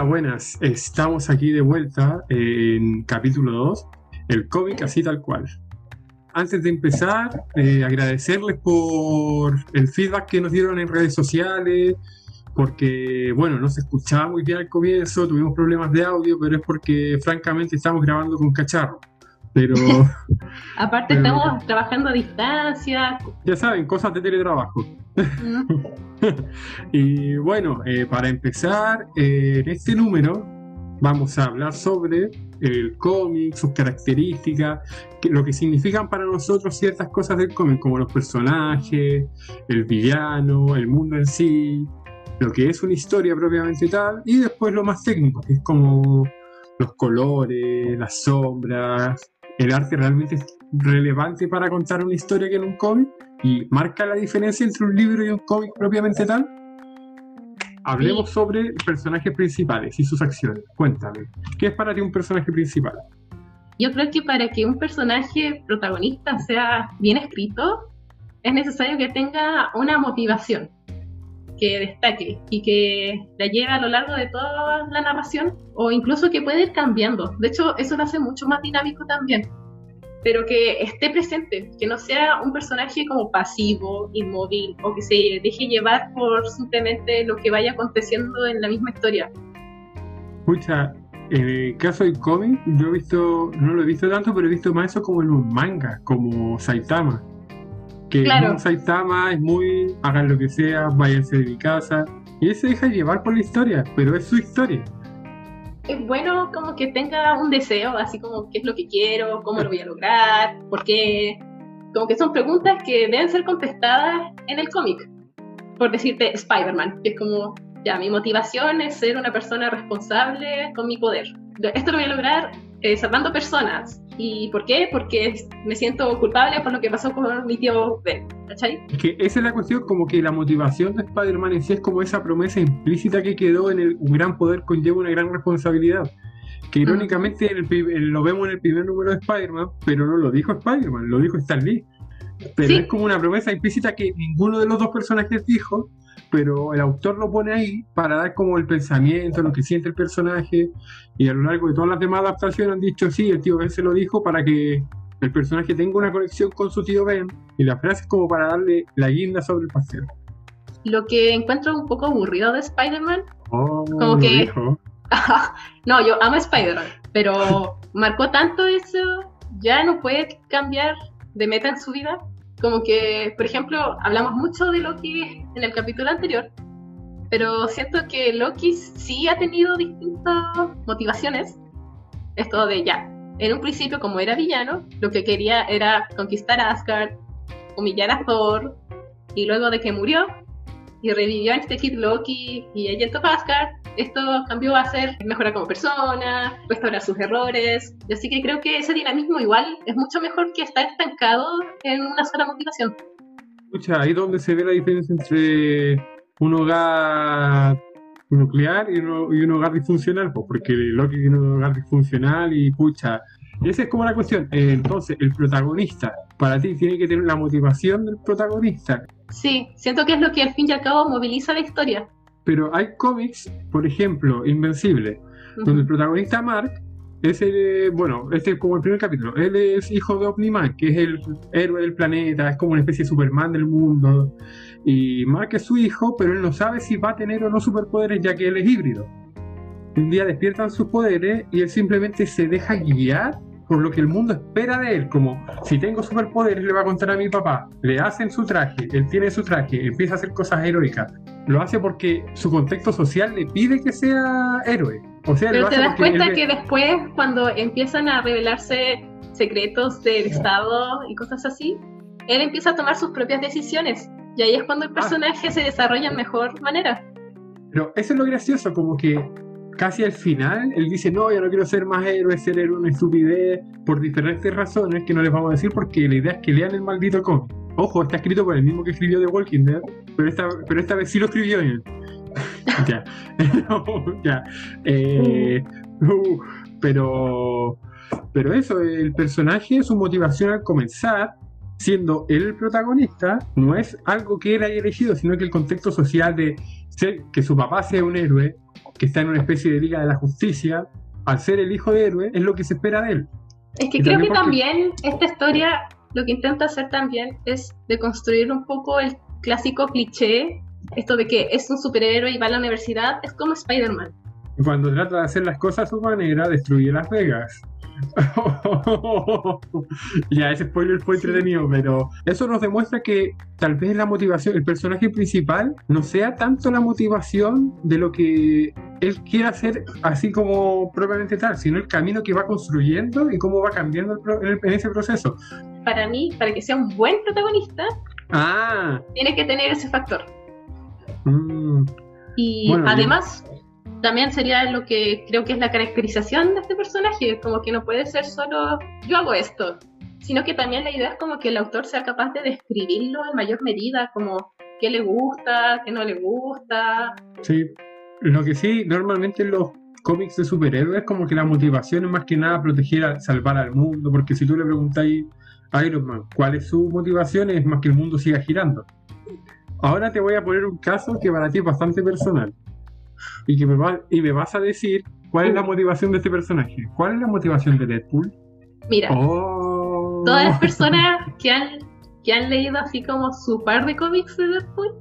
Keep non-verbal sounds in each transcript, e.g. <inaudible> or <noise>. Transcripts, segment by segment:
Hola, buenas. Estamos aquí de vuelta en capítulo 2, el cómic así tal cual. Antes de empezar, eh, agradecerles por el feedback que nos dieron en redes sociales, porque, bueno, no se escuchaba muy bien al comienzo, tuvimos problemas de audio, pero es porque, francamente, estamos grabando con cacharro. Pero. <laughs> Aparte, estamos trabajando a distancia. Ya saben, cosas de teletrabajo. <laughs> y bueno, eh, para empezar, eh, en este número vamos a hablar sobre el cómic, sus características, lo que significan para nosotros ciertas cosas del cómic, como los personajes, el villano, el mundo en sí, lo que es una historia propiamente tal, y después lo más técnico, que es como los colores, las sombras, el arte realmente relevante para contar una historia que en un cómic y marca la diferencia entre un libro y un cómic propiamente tal. Hablemos sobre personajes principales y sus acciones. Cuéntame, ¿qué es para ti un personaje principal? Yo creo que para que un personaje protagonista sea bien escrito, es necesario que tenga una motivación que destaque y que la lleve a lo largo de toda la narración o incluso que puede ir cambiando. De hecho, eso lo hace mucho más dinámico también. Pero que esté presente, que no sea un personaje como pasivo, inmóvil o que se deje llevar por simplemente lo que vaya aconteciendo en la misma historia. Escucha, en el caso del cómic, yo he visto, no lo he visto tanto, pero he visto más eso como en un manga, como Saitama que claro. Saitama es muy, hagan lo que sea, váyanse de mi casa. Y él se deja llevar por la historia, pero es su historia. Es bueno como que tenga un deseo, así como qué es lo que quiero, cómo lo voy a lograr, por qué. Como que son preguntas que deben ser contestadas en el cómic. Por decirte Spider-Man, que es como, ya, mi motivación es ser una persona responsable con mi poder. Esto lo voy a lograr eh, personas. ¿Y por qué? Porque me siento culpable por lo que pasó con mi tío Ben. ¿Cachai? Es que esa es la cuestión, como que la motivación de Spider-Man en sí es como esa promesa implícita que quedó en el un gran poder conlleva una gran responsabilidad. Que mm. irónicamente lo vemos en el primer número de Spider-Man, pero no lo dijo Spider-Man, lo dijo Stan Lee. Pero es como una promesa implícita que ninguno de los dos personajes dijo, pero el autor lo pone ahí para dar como el pensamiento, lo que siente el personaje, y a lo largo de todas las demás adaptaciones han dicho, sí, el tío Ben se lo dijo para que el personaje tenga una conexión con su tío Ben, y la frase es como para darle la guinda sobre el pastel. Lo que encuentro un poco aburrido de Spider-Man, oh, como que... <laughs> no, yo amo Spider-Man, pero marcó tanto eso, ya no puede cambiar de meta en su vida como que, por ejemplo, hablamos mucho de Loki en el capítulo anterior, pero siento que Loki sí ha tenido distintas motivaciones. Esto de ya, en un principio como era villano, lo que quería era conquistar a Asgard, humillar a Thor, y luego de que murió y revivió a este Kid Loki y of Asgard, esto cambió a ser mejorar como persona, restaurar sus errores. Así que creo que ese dinamismo igual es mucho mejor que estar estancado en una sola motivación. Escucha, ahí donde se ve la diferencia entre un hogar nuclear y, un hogar disfuncional, pues, porque Loki tiene un hogar disfuncional y pucha. Esa es como la cuestión. Eh, entonces, el protagonista, para ti, tiene que tener la motivación del protagonista. Sí, siento que es lo que al fin y al cabo moviliza la historia. Pero hay cómics, por ejemplo, Invencible, donde el protagonista Mark es el, bueno, este es como el primer capítulo, él es hijo de Omniman, que es el héroe del planeta, es como una especie de Superman del mundo, y Mark es su hijo, pero él no sabe si va a tener o no superpoderes ya que él es híbrido. Un día despiertan sus poderes y él simplemente se deja guiar por lo que el mundo espera de él, como si tengo superpoderes le va a contar a mi papá, le hacen su traje, él tiene su traje, empieza a hacer cosas heroicas, lo hace porque su contexto social le pide que sea héroe. O sea, Pero te das cuenta que después, cuando empiezan a revelarse secretos del Estado y cosas así, él empieza a tomar sus propias decisiones. Y ahí es cuando el ah. personaje se desarrolla de mejor manera. Pero eso es lo gracioso, como que casi al final él dice, no, yo no quiero ser más héroe, ser héroe una estupidez, por diferentes razones que no les vamos a decir porque la idea es que lean el maldito cómic. Ojo, está escrito por el mismo que escribió The Walking Dead, pero esta, pero esta vez sí lo escribió él. <laughs> ya. <laughs> ya. Eh, uh, pero, pero eso, el personaje, su motivación al comenzar, siendo él el protagonista, no es algo que él haya elegido, sino que el contexto social de ser, que su papá sea un héroe que está en una especie de Liga de la Justicia, al ser el hijo de héroe, es lo que se espera de él. Es que Y creo también que también esta historia lo que intenta hacer también es de construir un poco el clásico cliché, esto de que es un superhéroe y va a la universidad, es como Spider-Man. Cuando trata de hacer las cosas a su manera, destruye Las Vegas. <laughs> ya, ese spoiler fue Sí. entretenido, pero eso nos demuestra que tal vez la motivación, el personaje principal, no sea tanto la motivación de lo que él quiere hacer así como propiamente tal, sino el camino que va construyendo y cómo va cambiando el pro- en, el- en ese proceso. Para mí, para que sea un buen protagonista, Ah, tiene que tener ese factor. mm, Y Bueno, yo- además, también sería lo que creo que es la caracterización de este personaje, como que no puede ser solo yo hago esto, sino que también la idea es como que el autor sea capaz de describirlo en mayor medida, como qué le gusta, qué no le gusta. sí. Lo que sí, normalmente en los cómics de superhéroes, como que la motivación es más que nada proteger, a, salvar al mundo, porque si tú le preguntáis a Iron Man cuál es su motivación, es más que el mundo siga girando. Ahora te voy a poner un caso que para ti es bastante personal. Y que me, va, y me vas a decir cuál es la motivación de este personaje. ¿Cuál es la motivación de Deadpool? Mira, Oh. todas las personas <laughs> que han, que han leído así como su par de cómics de Deadpool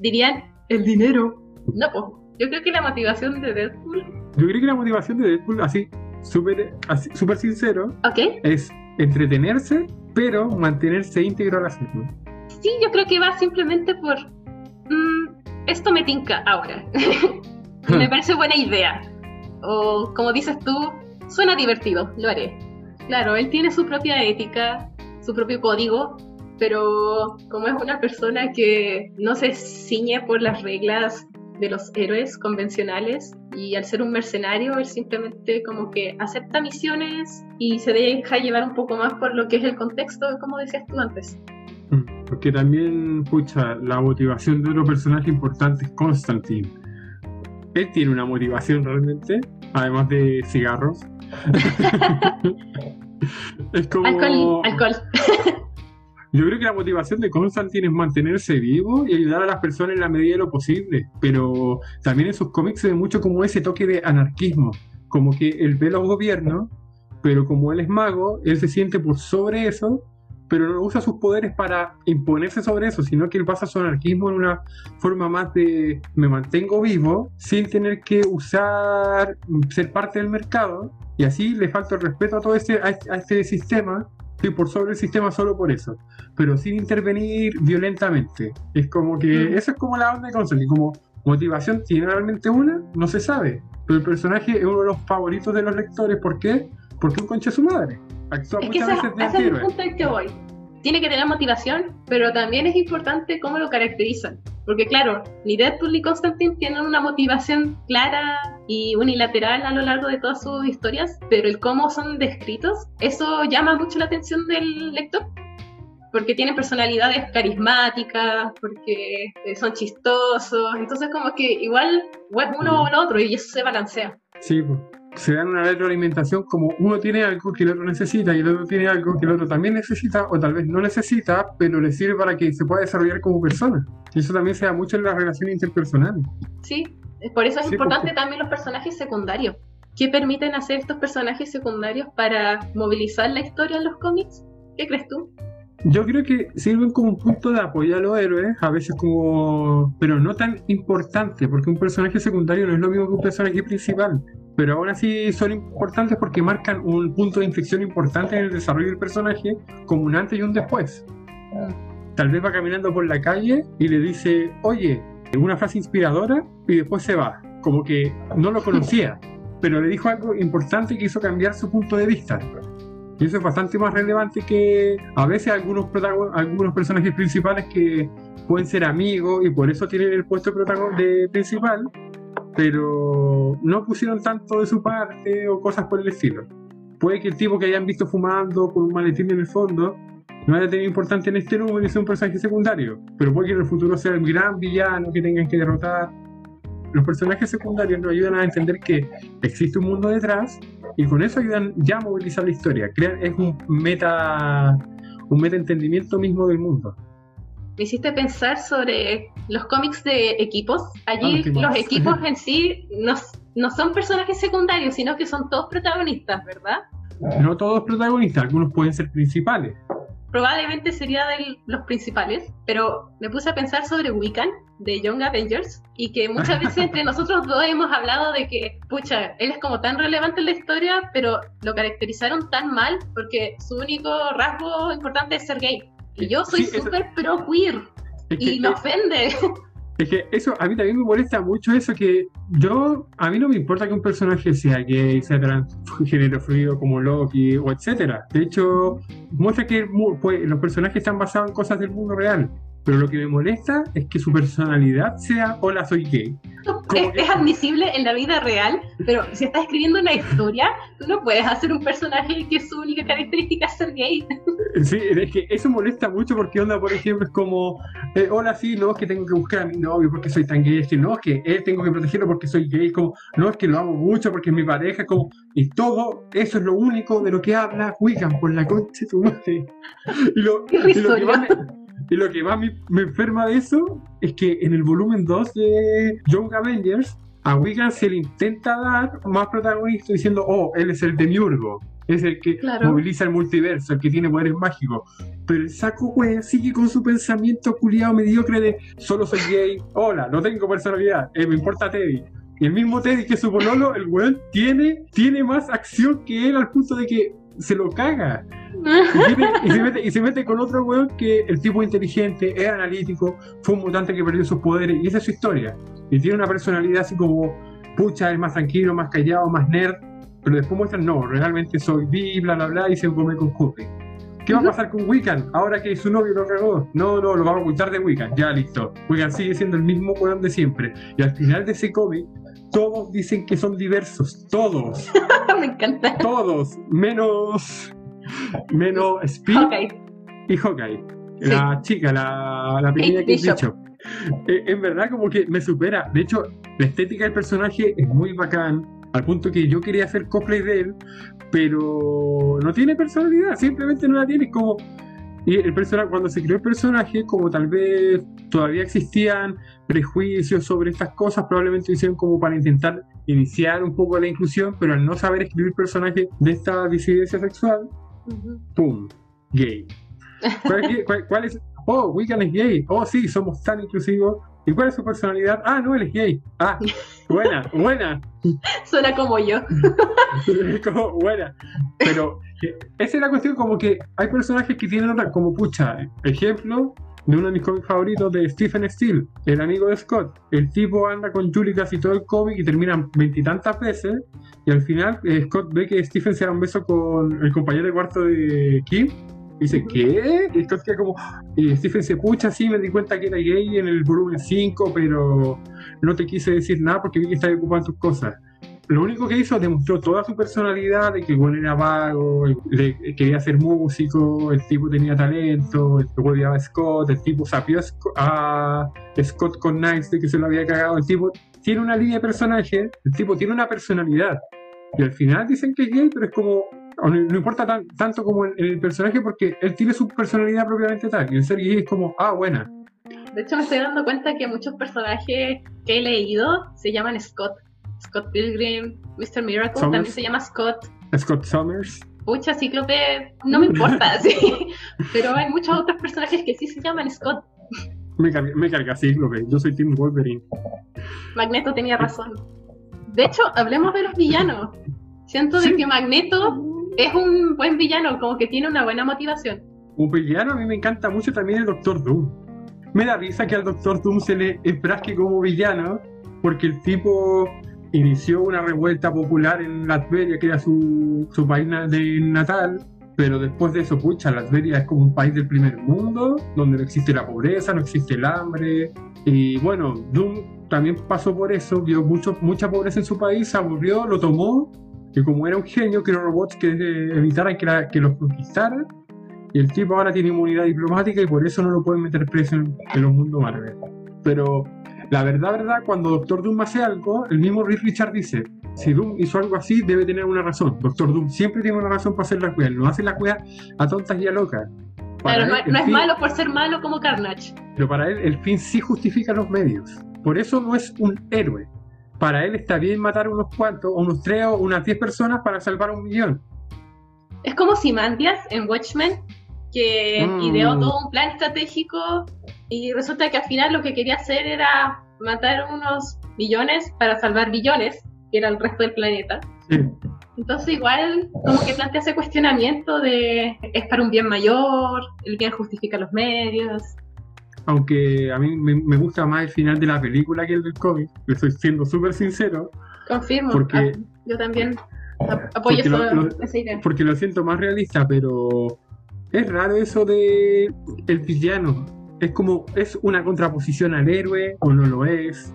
dirían el dinero. No, pues yo creo que la motivación de Deadpool, Yo creo que la motivación de Deadpool, así súper así, súper sincero, ok, es entretenerse, pero mantenerse íntegro a la serie. Sí, yo creo que va simplemente por. mm, esto me tinca ahora. <laughs> Me parece buena idea. O como dices tú, suena divertido, lo haré. Claro, él tiene su propia ética, su propio código, pero como es una persona que no se ciñe por las reglas de los héroes convencionales y al ser un mercenario, él simplemente como que acepta misiones y se deja llevar un poco más por lo que es el contexto, como decías tú antes. Porque también, pucha, la motivación de otro personaje importante es Constantine. Él tiene una motivación realmente, además de cigarros. <laughs> es como. Alcohol, alcohol. Yo creo que la motivación de Constantine es mantenerse vivo y ayudar a las personas en la medida de lo posible. Pero también en sus cómics se ve mucho como ese toque de anarquismo. Como que él ve los gobiernos, pero como él es mago, él se siente por sobre eso, pero no usa sus poderes para imponerse sobre eso, sino que él basa su anarquismo en una forma más de me mantengo vivo sin tener que usar, ser parte del mercado. Y así le falta el respeto a todo este, a este, a este sistema Estoy por sobre el sistema solo por eso, pero sin intervenir violentamente. Es como que, Mm. eso es como la onda de Constantine, como motivación tiene realmente una, no se sabe, pero el personaje es uno de los favoritos de los lectores, ¿por qué? Porque un concha de su madre. Actúa Es que muchas ese, veces de ese es el punto al que voy. Tiene que tener motivación, pero también es importante cómo lo caracterizan. Porque claro, ni Deadpool ni Constantine tienen una motivación clara y unilateral a lo largo de todas sus historias, pero el cómo son descritos, eso llama mucho la atención del lector. Porque tienen personalidades carismáticas, porque eh, son chistosos, entonces como que igual o es uno o lo otro y eso se balancea. Sí, pues, se dan una retroalimentación como uno tiene algo que el otro necesita y el otro tiene algo que el otro también necesita o tal vez no necesita, pero le sirve para que se pueda desarrollar como persona. Y eso también se da mucho en las relaciones interpersonales. Sí, es por eso es Sí, importante porque- también los personajes secundarios. ¿Qué permiten hacer estos personajes secundarios para movilizar la historia en los cómics? ¿Qué crees tú? Yo creo que sirven como un punto de apoyo a los héroes, a veces como... pero no tan importante, porque un personaje secundario no es lo mismo que un personaje principal, pero aún así son importantes porque marcan un punto de inflexión importante en el desarrollo del personaje, como un antes y un después. Tal vez va caminando por la calle y le dice, oye, una frase inspiradora y después se va, como que no lo conocía, <laughs> pero le dijo algo importante que hizo cambiar su punto de vista. Y eso es bastante más relevante que a veces algunos, algunos personajes principales que pueden ser amigos y por eso tienen el puesto de principal, pero no pusieron tanto de su parte o cosas por el estilo. Puede que el tipo que hayan visto fumando con un maletín en el fondo no haya tenido importancia en este número y sea un personaje secundario, pero puede que en el futuro sea el gran villano que tengan que derrotar. Los personajes secundarios nos ayudan a entender que existe un mundo detrás y con eso ayudan ya a movilizar la historia. Crean, es un meta un meta entendimiento mismo del mundo. Me hiciste pensar sobre los cómics de equipos. Allí Ah, los ¿qué <laughs> equipos en sí no, no son personajes secundarios, sino que son todos protagonistas, ¿verdad? No todos protagonistas, algunos pueden ser principales. Probablemente sería de los principales, pero me puse a pensar sobre Wiccan de Young Avengers y que muchas veces entre <laughs> nosotros dos hemos hablado de que, pucha, él es como tan relevante en la historia, pero lo caracterizaron tan mal porque su único rasgo importante es ser gay. Y yo soy Sí, súper pro queer Es y me ofende. Es que eso, a mí también me molesta mucho eso que yo, a mí no me importa que un personaje sea gay, sea transgénero fluido como Loki o etcétera. De hecho, muestra que pues, los personajes están basados en cosas del mundo real. Pero lo que me molesta es que su personalidad sea hola soy gay. <laughs> Es, que- es admisible en la vida real, pero si estás escribiendo una historia, tú no puedes hacer un personaje que su única característica es ser gay. Sí, es que eso molesta mucho porque onda, por ejemplo, es como, eh, hola, sí, no, es que tengo que buscar a mi novio porque soy tan gay, es que no, es que él tengo que protegerlo porque soy gay, como, no, es que lo amo mucho porque es mi pareja, como, y todo eso es lo único de lo que habla Wiccan por la concha de tu madre. <laughs> Y lo, Qué y lo que irrisorio. más, me, y lo que más me, me enferma de eso es que en el volumen 2 de Young Avengers, a Wiccan se le intenta dar más protagonista diciendo, oh, él es el demiurgo. Es el que Claro. moviliza el multiverso, el que tiene poderes mágicos. Pero el saco, wea, sigue con su pensamiento culiado mediocre de solo soy gay, hola, no tengo personalidad, eh, me importa Teddy. Y el mismo Teddy que su pololo, el weón tiene, tiene más acción que él al punto de que se lo caga. Y, tiene- y se mete, y se mete con otro weón que el tipo inteligente, es analítico, fue un mutante que perdió sus poderes, y esa es su historia. Y tiene una personalidad así como, pucha, es más tranquilo, más callado, más nerd, pero después muestran, no, realmente soy bi, bla, bla, bla, y se come con Hope. ¿Qué va a pasar con Wiccan ahora que su novio lo cagó? No, no, lo vamos a ocultar de Wiccan, ya listo. Wiccan sigue siendo el mismo weón de siempre. Y al final de ese cómic, todos dicen que son diversos, todos, <laughs> me encanta. todos, menos, menos Speed Ok, y Hawkeye. La chica, la, la pequeña que Bishop. dicho. en verdad, como que me supera. De hecho, la estética del personaje es muy bacán, al punto que yo quería hacer cosplay de él, pero no tiene personalidad, simplemente no la tiene. Como. Y el personaje, cuando se creó el personaje, como tal vez todavía existían prejuicios sobre estas cosas, probablemente lo hicieron como para intentar iniciar un poco la inclusión, pero al no saber escribir personajes de esta disidencia sexual, ¡pum! Gay. ¿Cuál es, cuál- es? Oh, Wiccan es gay. Oh, sí, somos tan inclusivos. ¿Y cuál es su personalidad? Ah, no, él es gay. Ah, <laughs> buena, buena. Suena como yo. <laughs> Como buena. Pero eh, esa es la cuestión, como que hay personajes que tienen otra, como pucha, ejemplo de uno de mis cómics favoritos de Stephen Steele, el amigo de Scott. El tipo anda con Julie casi todo el cómic y terminan veintitantas veces. Y al final eh, Scott ve que Stephen se da un beso con el compañero de cuarto de Kim. Dice, ¿qué? Y queda como. Y Stephen se pucha, sí, me di cuenta que era gay en el volumen 5, pero no te quise decir nada porque vi que estabas ocupando tus cosas lo único que hizo demostró toda su personalidad de que el era vago, le- quería ser músico, el tipo tenía talento, el tipo odiaba a Scott, el tipo sapió a Scott con Nice de que se lo había cagado, el tipo tiene una línea de personaje, el tipo tiene una personalidad. Y al final dicen que es gay, pero es como, no, no importa tan- tanto como el, el personaje porque él tiene su personalidad propiamente tal. Y el ser gay es como, ah, buena. De hecho, me estoy dando cuenta que muchos personajes que he leído se llaman Scott. Scott Pilgrim, Mr. Miracle Summers. también se llama Scott. Scott Summers. Pucha, Cíclope, no me importa, <laughs> sí. Pero hay muchos otros personajes que sí se llaman Scott. Me carga, me carga Cíclope, yo soy Tim Wolverine. Magneto tenía razón. De hecho, hablemos de los villanos. Siento de Sí. que Magneto es un buen villano, como que tiene una buena motivación. Un villano a mí me encanta mucho también el Doctor Doom. Me da risa que al Doctor Doom se le enfrasque como villano, porque el tipo inició una revuelta popular en Latveria, que era su, su país de natal, pero después de eso, pucha, Latveria es como un país del primer mundo, donde no existe la pobreza, no existe el hambre, y bueno, Doom también pasó por eso, vio mucho, mucha pobreza en su país, se aburrió, lo tomó, y como era un genio, creó robots que evitaran que, la- que los conquistaran, y el tipo ahora tiene inmunidad diplomática y por eso no lo pueden meter preso en, en los mundos Marvel. Pero la verdad, verdad, cuando Doctor Doom hace algo, el mismo Reed Richard dice, si Doom hizo algo así, debe tener una razón. Doctor Doom siempre tiene una razón para hacer la cueva. No hace la cueva a tontas y a locas. Claro, no, es malo por ser malo como Carnage. Pero para él el fin sí justifica los medios. Por eso no es un héroe. Para él está bien matar unos cuantos, unos tres o unas diez personas para salvar un millón. Es como Simandias en Watchmen, que mm. ideó todo un plan estratégico y resulta que al final lo que quería hacer era matar unos millones para salvar billones, que era el resto del planeta. Entonces igual como que plantea ese cuestionamiento de es para un bien mayor, el bien justifica los medios. Aunque a mí me, gusta más el final de la película que el del cómic, le estoy siendo súper sincero. Confirmo, porque, ah, yo también apoyo esa idea. Porque lo siento más realista, pero es raro eso de el villano. Es como, es una contraposición al héroe o no lo es.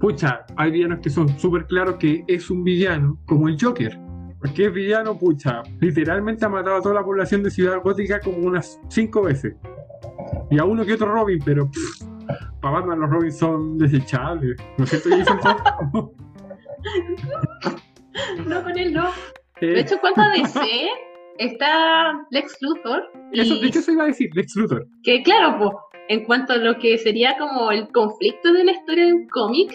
Pucha, hay villanos que son súper claros que es un villano, como el Joker. Porque es villano, pucha, literalmente ha matado a toda la población de Ciudad Gótica como unas cinco veces. Y a uno que otro Robin, pero para Batman los Robins son desechables. ¿No es cierto, no, con él no. De hecho, ¿cuánto DC está Lex Luthor. Eso, de hecho, eso iba a decir, Lex Luthor. Que claro, pues, en cuanto a lo que sería como el conflicto de una historia de un cómic,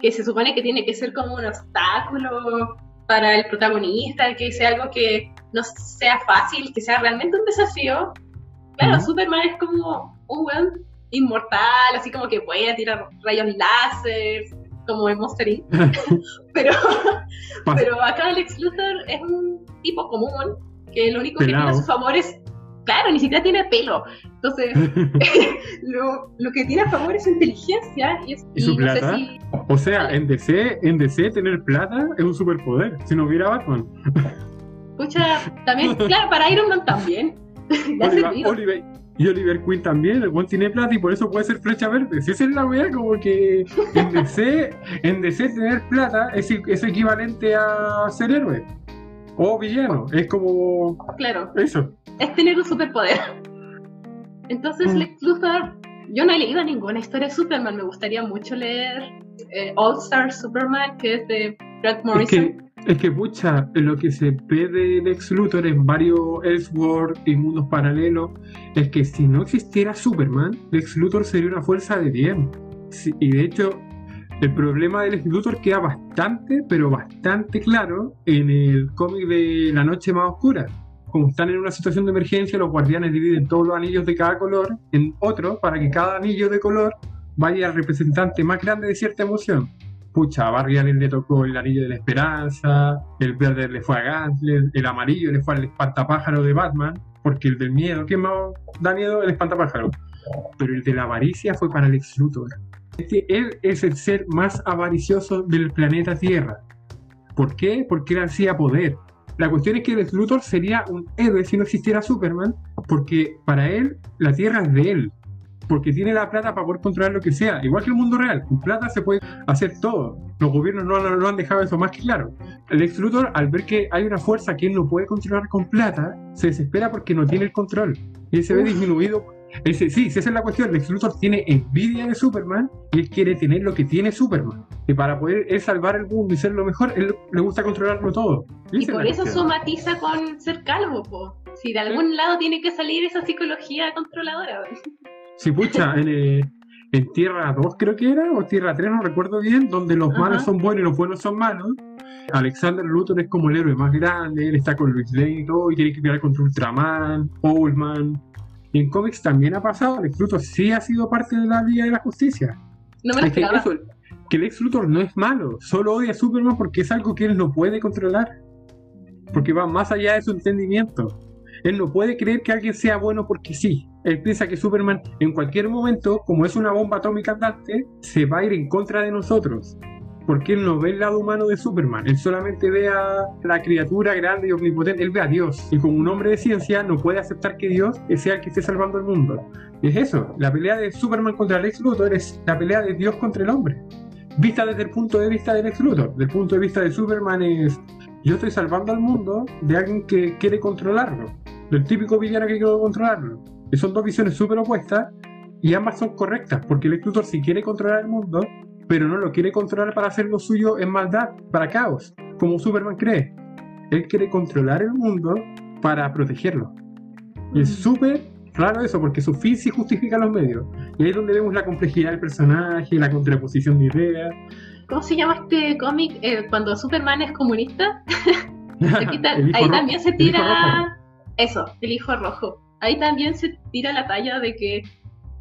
que se supone que tiene que ser como un obstáculo para el protagonista, que sea algo que no sea fácil, que sea realmente un desafío. Claro, Superman es como un weón inmortal, así como que puede tirar rayos láser, como en Monster Inc. <laughs> pero, <laughs> pero acá Lex Luthor es un tipo común que lo único que tiene a su favor es, claro, ni siquiera tiene pelo. Entonces, <laughs> lo, lo, que tiene a favor es su inteligencia y, es, ¿Y su plata. O sea, en DC, en DC tener plata es un superpoder, si no hubiera Batman. Escucha, también, claro, para Iron Man también. <laughs> Oliver, y Oliver Queen también, el buen tiene plata y por eso puede ser flecha verde. Si esa es la weá, como que en DC, en DC tener plata es, es equivalente a ser héroe o villano. Es como. Claro. Eso. Es tener un superpoder. Entonces, mm. Lex Luthor. Yo no he leído ninguna historia de Superman. Me gustaría mucho leer eh, All Star Superman, que es de Grant Morrison. Es que, pucha, lo que se ve de Lex Luthor en varios Elseworlds y mundos paralelos es que si no existiera Superman, Lex Luthor sería una fuerza de bien. y de hecho, el problema del Luthor queda bastante, pero bastante claro en el cómic de La Noche Más Oscura. Como están en una situación de emergencia, los guardianes dividen todos los anillos de cada color en otro para que cada anillo de color vaya al representante más grande de cierta emoción. Pucha, a Barry Allen le tocó el anillo de la esperanza, el verde le fue a Gantler, el amarillo le fue al espantapájaro de Batman, porque el del miedo, ¿qué más da miedo? El espantapájaro. Pero el de la avaricia fue para Lex Luthor. Él es el ser más avaricioso del planeta Tierra. ¿Por qué? Porque él ansía poder. La cuestión es que el Luthor sería un héroe si no existiera Superman, porque para él la Tierra es de él, porque tiene la plata para poder controlar lo que sea, igual que el mundo real. Con plata se puede hacer todo. Los gobiernos no, lo han dejado eso más que claro. El ex Luthor, al ver que hay una fuerza que él no puede controlar con plata, se desespera porque no tiene el control. Y él se ve disminuido dice, sí, esa es la cuestión. Lex Luthor tiene envidia de Superman y él quiere tener lo que tiene Superman. Y para poder salvar el mundo y ser lo mejor, él le gusta controlarlo todo. Y, por eso somatiza con ser calvo, po. Si de algún lado tiene que salir esa psicología controladora. Sí, pucha, en, eh, en Tierra 2 creo que era, o Tierra 3, no recuerdo bien, donde los malos son buenos y los buenos son malos. Alexander Luthor es como el héroe más grande, él está con Luis Lane y todo, y tiene que pelear contra Ultraman, Owlman, y en cómics también ha pasado, Lex Luthor sí ha sido parte de la Liga de la Justicia. No me lo es que, eso, que Lex Luthor no es malo, solo odia a Superman porque es algo que él no puede controlar. Porque va más allá de su entendimiento. Él no puede creer que alguien sea bueno porque sí. Él piensa que Superman en cualquier momento, como es una bomba atómica andante, se va a ir en contra de nosotros. Porque él no ve el lado humano de Superman, él solamente ve a la criatura grande y omnipotente, él ve a Dios, y como un hombre de ciencia no puede aceptar que Dios sea el que esté salvando el mundo. es eso, la pelea de Superman contra Lex Luthor es la pelea de Dios contra el hombre, vista desde el punto de vista de Lex Luthor, desde el punto de vista de Superman es, yo estoy salvando al mundo de alguien que quiere controlarlo, del típico villano que quiere controlarlo. Son dos visiones súper opuestas y ambas son correctas, porque Lex Luthor si quiere controlar el mundo, pero no lo quiere controlar para hacer lo suyo en maldad, para caos, como Superman cree. Él quiere controlar el mundo para protegerlo. Y es mm. súper raro eso, porque su fin sí justifica los medios. Y ahí es donde vemos la complejidad del personaje, la contraposición de ideas. ¿Cómo se llama este cómic? Eh, cuando Superman es comunista. <laughs> <laughs> El ahí rojo, también se el tira. Eso, el hijo rojo. Ahí también se tira la talla de que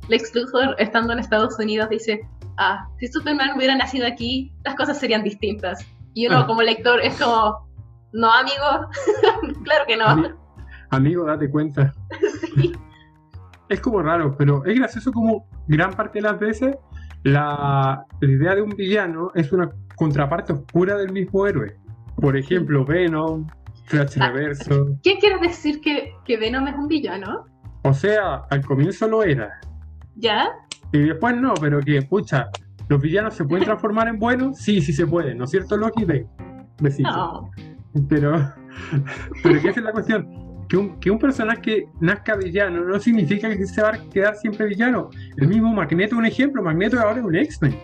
Lex Luthor, estando en Estados Unidos, dice: Ah, si Superman hubiera nacido aquí, las cosas serían distintas. Y uno, Ah. como lector, es como: No, amigo, <laughs> claro que no. Ami- Amigo, date cuenta. <laughs> Sí. Es como raro, pero es gracioso como gran parte de las veces la, la idea de un villano es una contraparte oscura del mismo héroe. Por ejemplo, Venom, Flash Ah. Reverso. ¿Qué quieres decir que, que Venom es un villano? O sea, al comienzo lo era. ¿Ya? Y después no, pero que, pucha, ¿los villanos se pueden <laughs> transformar en buenos? Sí, sí se pueden, ¿no es cierto, Loki? Ven, besito. No. Pero, <laughs> pero ¿qué es la cuestión? Que un, que un personaje que nazca villano no significa que se va a quedar siempre villano. El mismo Magneto es un ejemplo, Magneto ahora es un X-Men.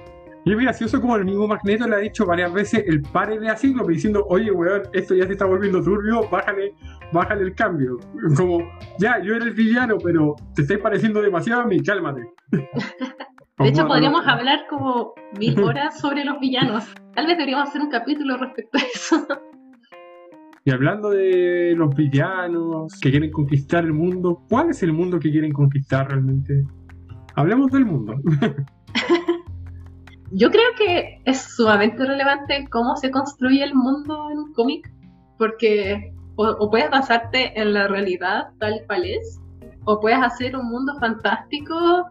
Y es gracioso como el mismo Magneto le ha dicho varias veces el pare de Cíclope diciendo, oye weón, esto ya se está volviendo turbio, bájale, bájale el cambio. <laughs> Como, ya, yo era el villano, pero te estáis pareciendo demasiado a mí, cálmate. <laughs> De hecho, podríamos hablar como mil <laughs> horas sobre los villanos. Tal vez deberíamos hacer un capítulo respecto a eso. Y hablando de los villanos que quieren conquistar el mundo, ¿cuál es el mundo que quieren conquistar realmente? Hablemos del mundo. Yo creo que es sumamente relevante cómo se construye el mundo en un cómic, porque o, puedes basarte en la realidad tal cual es, o puedes hacer un mundo fantástico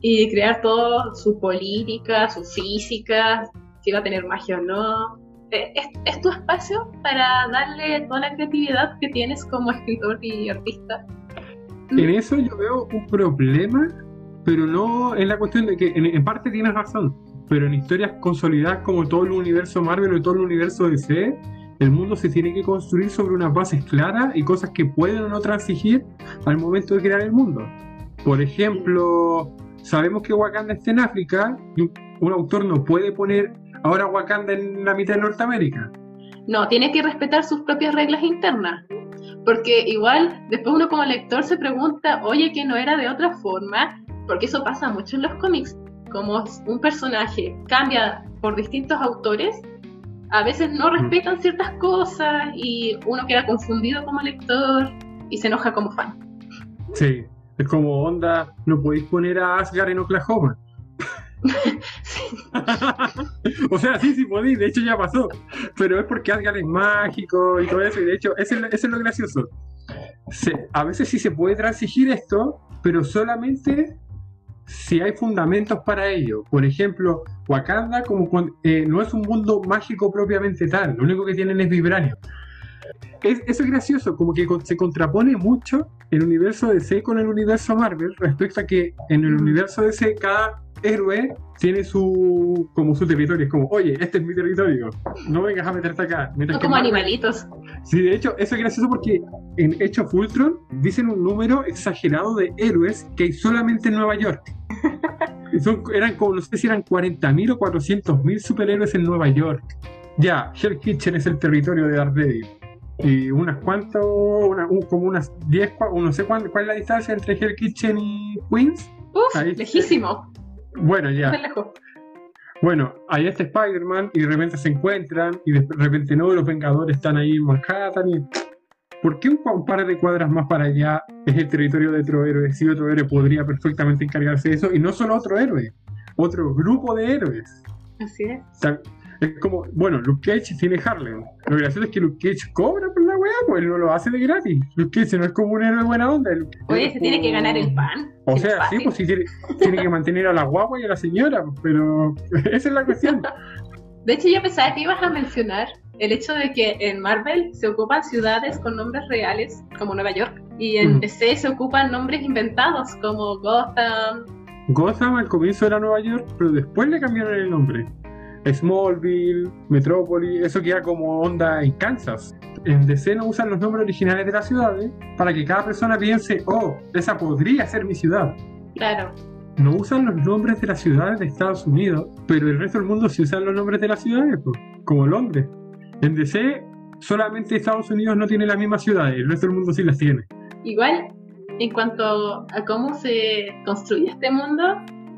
y crear todo su política, su física, si va a tener magia o no. Eh, Es, tu espacio para darle toda la creatividad que tienes como escritor y artista. En eso yo veo un problema, pero no en la cuestión de que en parte tienes razón, pero en historias consolidadas como todo el universo Marvel o todo el universo DC, el mundo se tiene que construir sobre unas bases claras y cosas que pueden o no transigir al momento de crear el mundo. Por ejemplo, sabemos que Wakanda está en África y un, autor no puede poner ahora Wakanda en la mitad de Norteamérica. No, tiene que respetar sus propias reglas internas. Porque igual, después uno como lector se pregunta, oye, que no era de otra forma, porque eso pasa mucho en los cómics. Como un personaje cambia por distintos autores, a veces no respetan ciertas cosas y uno queda confundido como lector y se enoja como fan. Sí, es como onda, no podéis poner a Asgard en Oklahoma. <laughs> <laughs> o sea, sí, sí podéis, de hecho ya pasó. Pero es porque Asgard es mágico y todo eso, y de hecho, eso es, lo- gracioso. Se- a veces sí se puede transigir esto, pero solamente si hay fundamentos para ello. Por ejemplo, Wakanda como eh, no es un mundo mágico propiamente tal, lo único que tienen es vibranio. Es- eso es gracioso, como que se contrapone mucho el universo DC con el universo Marvel respecto a que en el universo DC cada héroe tiene su como su territorio, es como, oye, este es mi territorio, no vengas a meterte acá. Mientras que como Marvel- animalitos. Sí, de hecho, eso es gracioso porque en Hecho of Ultron dicen un número exagerado de héroes que hay solamente en Nueva York. <laughs> Son- eran como, no sé si eran 40.000 o 400.000 superhéroes en Nueva York. Ya, Hell Kitchen es el territorio de Daredevil. Y unas cuantas, una- un- como unas 10, cua- o no sé cuál, cuál es la distancia entre Hell Kitchen y Queens. Uf, Ahí- lejísimo. Bueno, ya. <laughs> Bueno, ahí está Spider-Man y de repente se encuentran y de repente no, los Vengadores están ahí en Manhattan y... ¿Por qué un, un par de cuadras más para allá es el territorio de otro héroe? Si otro héroe podría perfectamente encargarse de eso y no solo otro héroe, otro grupo de héroes. Así es. Es como, bueno, Luke Cage tiene Harlem. Lo gracioso es que Luke Cage cobra por la weá, pues él no lo hace de gratis. Luke Cage no es como un héroe buena onda. Oye, se tiene que ganar el pan. o sea, sí, pues sí tiene, tiene que mantener a la guagua y a la señora, pero <laughs> esa es la cuestión. De hecho, yo pensaba que ibas a mencionar el hecho de que en Marvel se ocupan ciudades con nombres reales, como Nueva York, y en Mm. DC se ocupan nombres inventados, como Gotham. Gotham al comienzo era Nueva York, pero después le cambiaron el nombre. Smallville, Metrópolis, eso queda como onda en Kansas. En DC no usan los nombres originales de las ciudades para que cada persona piense, oh, esa podría ser mi ciudad. Claro, No usan los nombres de las ciudades de Estados Unidos, pero el resto del mundo sí usan los nombres de las ciudades, pues, como Londres. En DC solamente Estados Unidos no tiene las mismas ciudades, el resto del mundo sí las tiene. igual en cuanto a cómo se construye este mundo,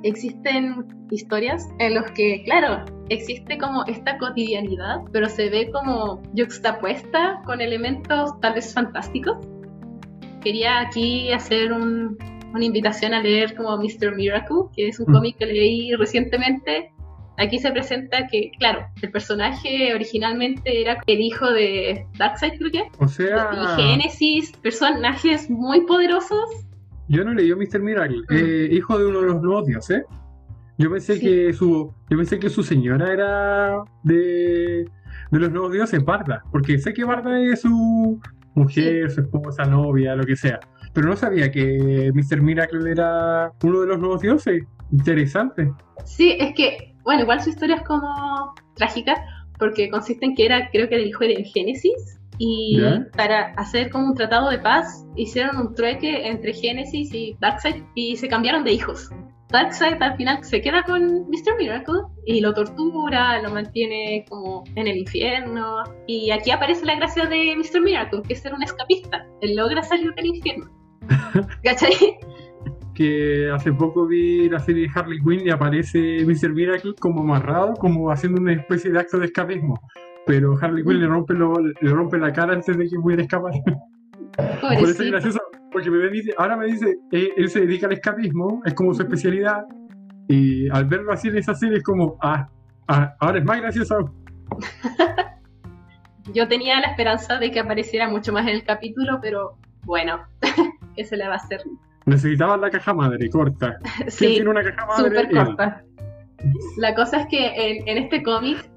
existen historias en los que, claro, existe como esta cotidianidad, pero se ve como juxtapuesta con elementos tal vez fantásticos. Quería aquí hacer una invitación a leer como Mr. Miracle, que es un mm. cómic que leí recientemente. Aquí se presenta que, claro, el personaje originalmente era el hijo de Darkseid, creo que. O sea. Y Génesis, personajes muy poderosos yo no leí Mr. Miracle, mm. eh, hijo de uno de los nuevos dioses. Yo pensé que su, yo pensé que su señora era de, de los nuevos dioses, Barda, porque sé que Barda es su mujer, su esposa, novia, lo que sea. Pero no sabía que Mr. Miracle era uno de los nuevos dioses. Interesante. Sí, es que, bueno, igual su historia es como trágica, porque consiste en que era, creo que era el hijo de Génesis, y para hacer como un tratado de paz, hicieron un trueque entre Genesis y Darkseid y se cambiaron de hijos. Darkseid al final se queda con Mr. Miracle y lo tortura, lo mantiene como en el infierno. Y aquí aparece la gracia de Mr. Miracle, que es ser un escapista. Él logra salir del infierno. <laughs> ¿Cachai? que hace poco vi la serie de Harley Quinn y aparece Mr. Miracle como amarrado, como haciendo una especie de acto de escapismo pero Harley Quinn le rompe, le rompe la cara antes de que pudiera escapar. Por eso es gracioso, porque me dice, ahora me dice, eh, él, se dedica al escapismo, es como su especialidad, y al verlo así en esa serie es como, ah, ah ahora es más gracioso. <laughs> Yo tenía la esperanza de que apareciera mucho más en el capítulo, pero bueno, ¿qué se le va a hacer? Necesitaba la caja madre, corta. <laughs> sí, tiene una caja madre? Súper corta. La cosa es que en, en este cómic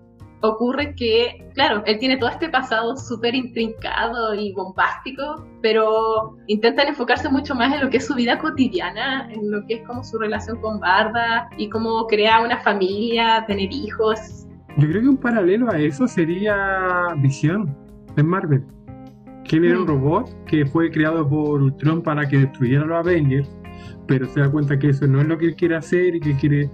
ocurre que, claro, él tiene todo este pasado súper intrincado y bombástico, pero intentan enfocarse mucho más en lo que es su vida cotidiana, en lo que es como su relación con Barda y cómo crea una familia, tener hijos. Yo creo que un paralelo a eso sería Visión en Marvel. Que era un mm. robot que fue creado por Ultron para que destruyera a los Avengers, pero se da cuenta que eso no es lo que él quiere hacer y que quiere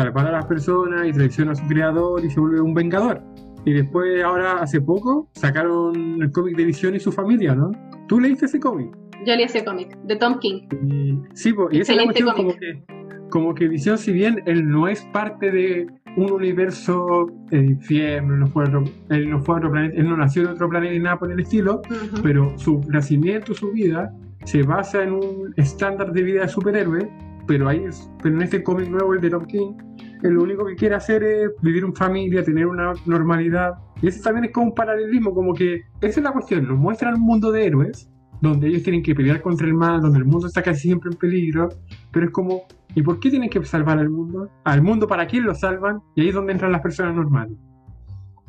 salvar a las personas y traiciona a su creador y se vuelve un vengador. Y después, ahora, hace poco, sacaron el cómic de Visión y su familia, ¿no? ¿Tú leíste ese cómic? Yo leí ese cómic, de Tom King. sí, pues, y esa es la cuestión como que, como que Visión, si bien él no es parte de un universo infierno, él no, fue él no fue otro planeta, él no nació en otro planeta ni nada por el estilo, pero su nacimiento, su vida, se basa en un estándar de vida de superhéroe pero, ahí pero en este cómic nuevo, el de Tom King, él lo único que quiere hacer es vivir en familia, tener una normalidad. Y ese también es como un paralelismo, como que esa es la cuestión, nos muestran un mundo de héroes, donde ellos tienen que pelear contra el mal, donde el mundo está casi siempre en peligro, pero es como, ¿y por qué tienen que salvar al mundo? ¿Al mundo para quién lo salvan? Y ahí es donde entran las personas normales.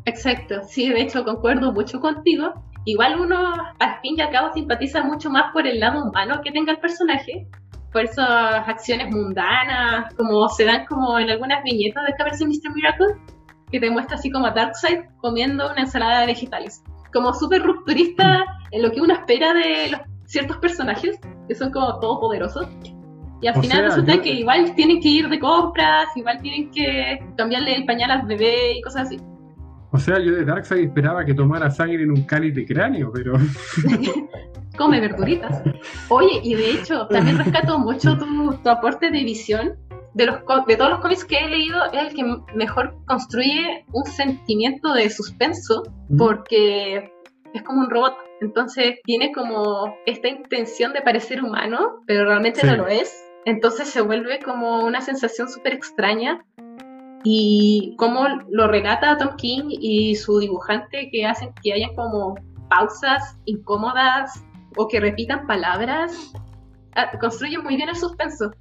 Exacto, sí, de hecho concuerdo mucho contigo. Igual uno al fin y al cabo simpatiza mucho más por el lado humano que tenga el personaje, por esas acciones mundanas, como se dan como en algunas viñetas de esta Mr. Miracle, que te muestra así como a Darkseid comiendo una ensalada de vegetales. Como súper rupturista en lo que uno espera de los ciertos personajes, que son como todopoderosos. Y al final resulta que igual tienen que ir de compras, igual tienen que cambiarle el pañal al bebé y cosas así. O sea, yo de Darkseid esperaba que tomara sangre en un cáliz de cráneo, pero. <laughs> come verduritas. Oye, y de hecho, también rescato mucho tu, aporte de visión. De, los, de todos los cómics que he leído, es el que mejor construye un sentimiento de suspenso, porque es como un robot. Entonces tiene como esta intención de parecer humano, pero realmente no lo es. Entonces se vuelve como una sensación súper extraña. Y como lo relata Tom King y su dibujante que hacen que haya como pausas incómodas o que repitan palabras, ah, construye muy bien el suspenso.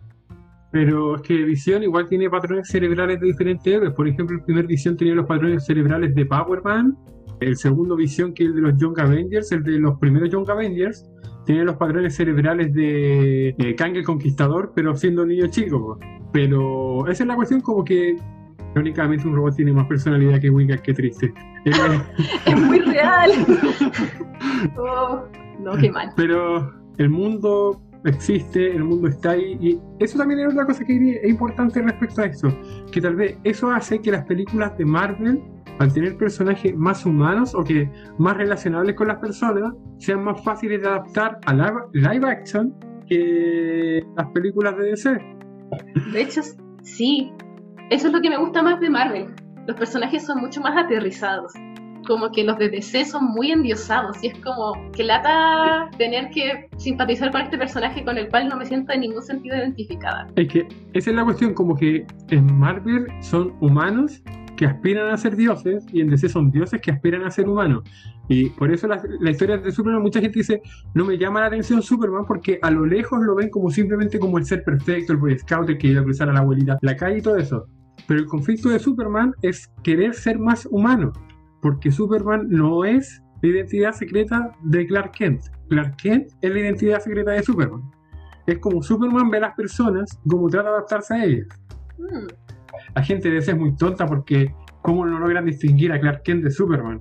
Pero es que Visión igual tiene patrones cerebrales de diferentes héroes. Por ejemplo, el primer Visión tenía los patrones cerebrales de Power Man. El segundo Visión, que es el de los Young Avengers, el de los primeros Young Avengers, tenía los patrones cerebrales de eh, Kang el Conquistador, pero siendo niño chico. Pero esa es la cuestión, como que únicamente un robot tiene más personalidad que Wicca, que triste. <laughs> es muy real. <laughs> oh. No, qué mal. Pero el mundo existe, el mundo está ahí. Y eso también es otra cosa que es importante respecto a eso. Que tal vez eso hace que las películas de Marvel, al tener personajes más humanos o que más relacionables con las personas, sean más fáciles de adaptar a live, action que las películas de DC. De hecho, sí. Eso es lo que me gusta más de Marvel. Los personajes son mucho más aterrizados. Como que los de DC son muy endiosados y es como que lata tener que simpatizar con este personaje con el cual no me siento en ningún sentido identificada. Es que esa es la cuestión, como que en Marvel son humanos que aspiran a ser dioses y en DC son dioses que aspiran a ser humanos. Y por eso la, la historia de Superman, mucha gente dice, no me llama la atención Superman porque a lo lejos lo ven como simplemente como el ser perfecto, el Boy Scout, el que iba a cruzar a la abuelita, la calle y todo eso. Pero el conflicto de Superman es querer ser más humano, porque Superman no es la identidad secreta de Clark Kent. Clark Kent es la identidad secreta de Superman. Es como Superman ve a las personas, como trata de adaptarse a ellas. Hmm. La gente de ese es muy tonta porque cómo no logran distinguir a Clark Kent de Superman.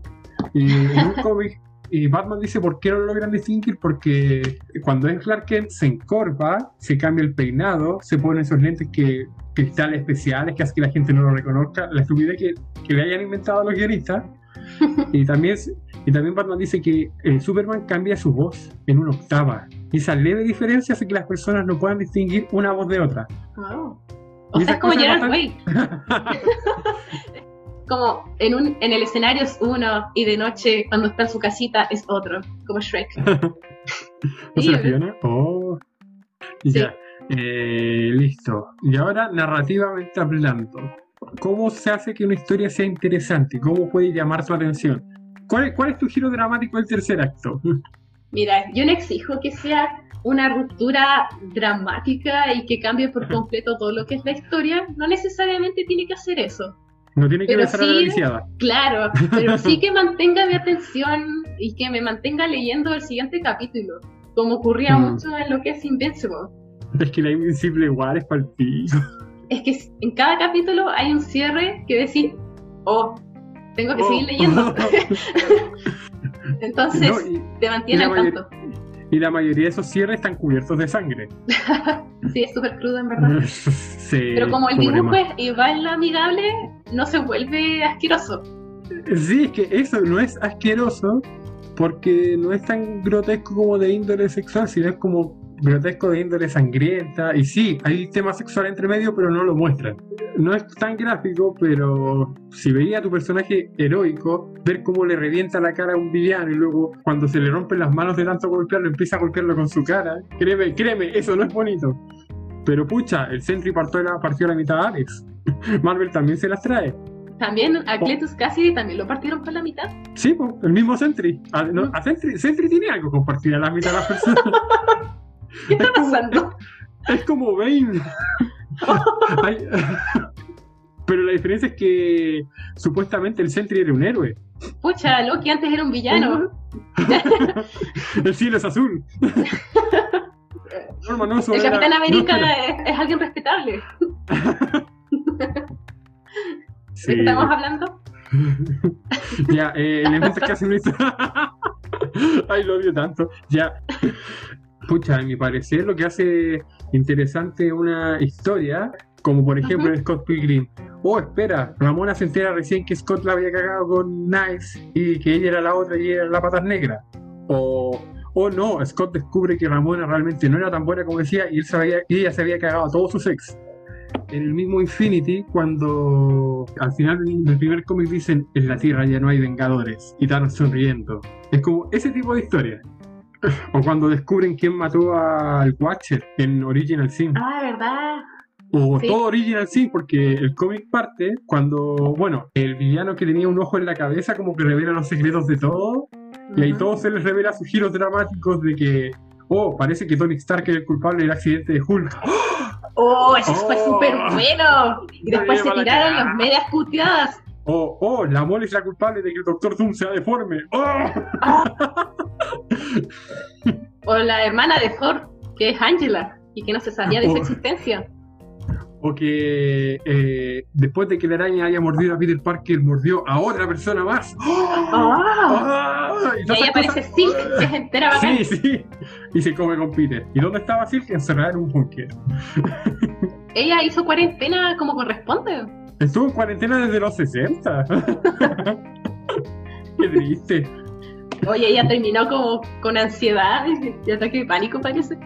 Y en un <laughs> cómic, y Batman dice por qué no lo logran distinguir, porque cuando es Clark Kent se encorva, se cambia el peinado, se pone esos lentes que cristales especiales que hace que la gente no lo reconozca, la estupidez que, que le hayan inventado a los guionistas. <laughs> Y también, y también Batman dice que el Superman cambia su voz en una octava. Y esa leve diferencia hace que las personas no puedan distinguir una voz de otra. Wow. O sea, es como Gerard bastante- Way. <laughs> Como en, un, en el escenario es uno y de noche cuando está en su casita es otro, como Shrek. <laughs> ¿No se la Sí, Fiona? Oh. Ya. Eh, listo. Y ahora, narrativamente hablando, ¿cómo se hace que una historia sea interesante? ¿Cómo puede llamar tu atención? ¿Cuál, es- cuál es tu giro dramático del tercer acto? <laughs> Mira, yo no exijo que sea una ruptura dramática y que cambie por completo todo lo que es la historia. No necesariamente tiene que hacer eso. No tiene que besar a la sí-. Claro, pero sí <laughs> que mantenga mi atención y que me mantenga leyendo el siguiente capítulo, como ocurría Mm. mucho en lo que es Invincible. <laughs> Es que la Invencible igual es para el pico. Es que en cada capítulo hay un cierre que decir, oh, tengo que Oh. seguir leyendo. <laughs> Entonces, No, y, te mantiene al tanto. y la mayoría de esos cierres están cubiertos de sangre. <laughs> Sí, es súper crudo en verdad. Sí, Pero como el dibujo es igual amigable, no se vuelve asqueroso. Sí, es que eso no es asqueroso porque no es tan grotesco como de índole sexual, sino es como grotesco de índole sangrienta. Y sí, hay temas sexuales entre medio, pero no lo muestran. No es tan gráfico, pero si veía a tu personaje heroico, ver cómo le revienta la cara a un villano y luego cuando se le rompen las manos de tanto golpearlo, empieza a golpearlo con su cara. Créeme, créeme, eso no es bonito. Pero pucha, el Sentry partió la, partió la mitad a Alex. <laughs> Marvel también se las trae. También a Cletus Cassidy también lo partieron por la mitad. Sí, el mismo Sentry. A, no, a Sentry, Sentry tiene algo con partir a la mitad de las personas. <laughs> ¿Qué está pasando? es como Bane. <laughs> Pero la diferencia es que supuestamente el Sentry era un héroe. Pucha, Loki antes era un villano. <laughs> el cielo es azul. <laughs> Norman El era- Capitán América no, es, es alguien respetable. sí. ¿De qué estamos hablando? ya, eh, elementos que hacen esto. Ay, lo odio tanto. Ya. Pucha, a mi parecer, lo que hace interesante una historia, como por ejemplo Ujú. en Scott Pilgrim. Oh, espera, Ramona se entera recién que Scott la había cagado con Knives y que ella era la otra y era la patas negra. O, oh no, Scott descubre que Ramona realmente no era tan buena como decía y, él se había- y ella se había cagado a todos sus ex en el mismo Infinity, cuando al final del primer cómic dicen en la Tierra ya no hay vengadores y Thanos sonriendo. Es como ese tipo de historia. <laughs> O cuando descubren quién mató al Watcher en Original Sin. Ah, ¿verdad? O sí. todo Original Sin, porque el cómic parte cuando, bueno, el villano que tenía un ojo en la cabeza como que revela los secretos de todo. Y ahí todo se les revela sus giros dramáticos de que, oh, parece que Tony Stark es el culpable del accidente de Hulk. <gasps> Oh, eso fue Oh. súper bueno. Y <laughs> después se tiraron las medias puteadas. Oh, oh, la mole es la culpable de que el Doctor Doom sea deforme. Oh. O la hermana de Thor, que es Angela, y que no se sabía de su Oh. existencia. O que eh, después de que la araña haya mordido a Peter Parker, mordió a otra persona más. ¡Oh! ¡Ah! ¡Ah! Y Y ahí aparece Silk, que es entera bacán. Sí, sí. Y se come con Peter. ¿Y dónde estaba Silk? Encerrada en un búnker. Ella hizo cuarentena como corresponde. Estuvo en cuarentena desde los 60. <laughs> Qué triste. Oye, ella terminó como con ansiedad y ataque de pánico, parece.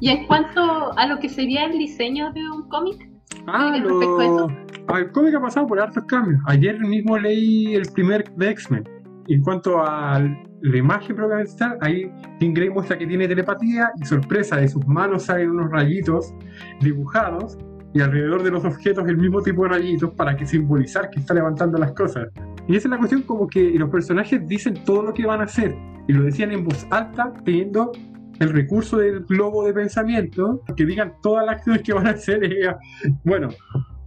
Y en cuanto a lo que sería el diseño de un cómic, Ah, lo... el cómic ha pasado por hartos cambios. Ayer mismo leí el primer de X-Men. En cuanto a la imagen propiamente está, ahí Tim Grey muestra que tiene telepatía y sorpresa, de sus manos salen unos rayitos dibujados y alrededor de los objetos el mismo tipo de rayitos para que simbolizar que está levantando las cosas. Y esa es la cuestión como que los personajes dicen todo lo que van a hacer y lo decían en voz alta teniendo el recurso del globo de pensamiento, que digan todas las acciones que van a hacer. bueno.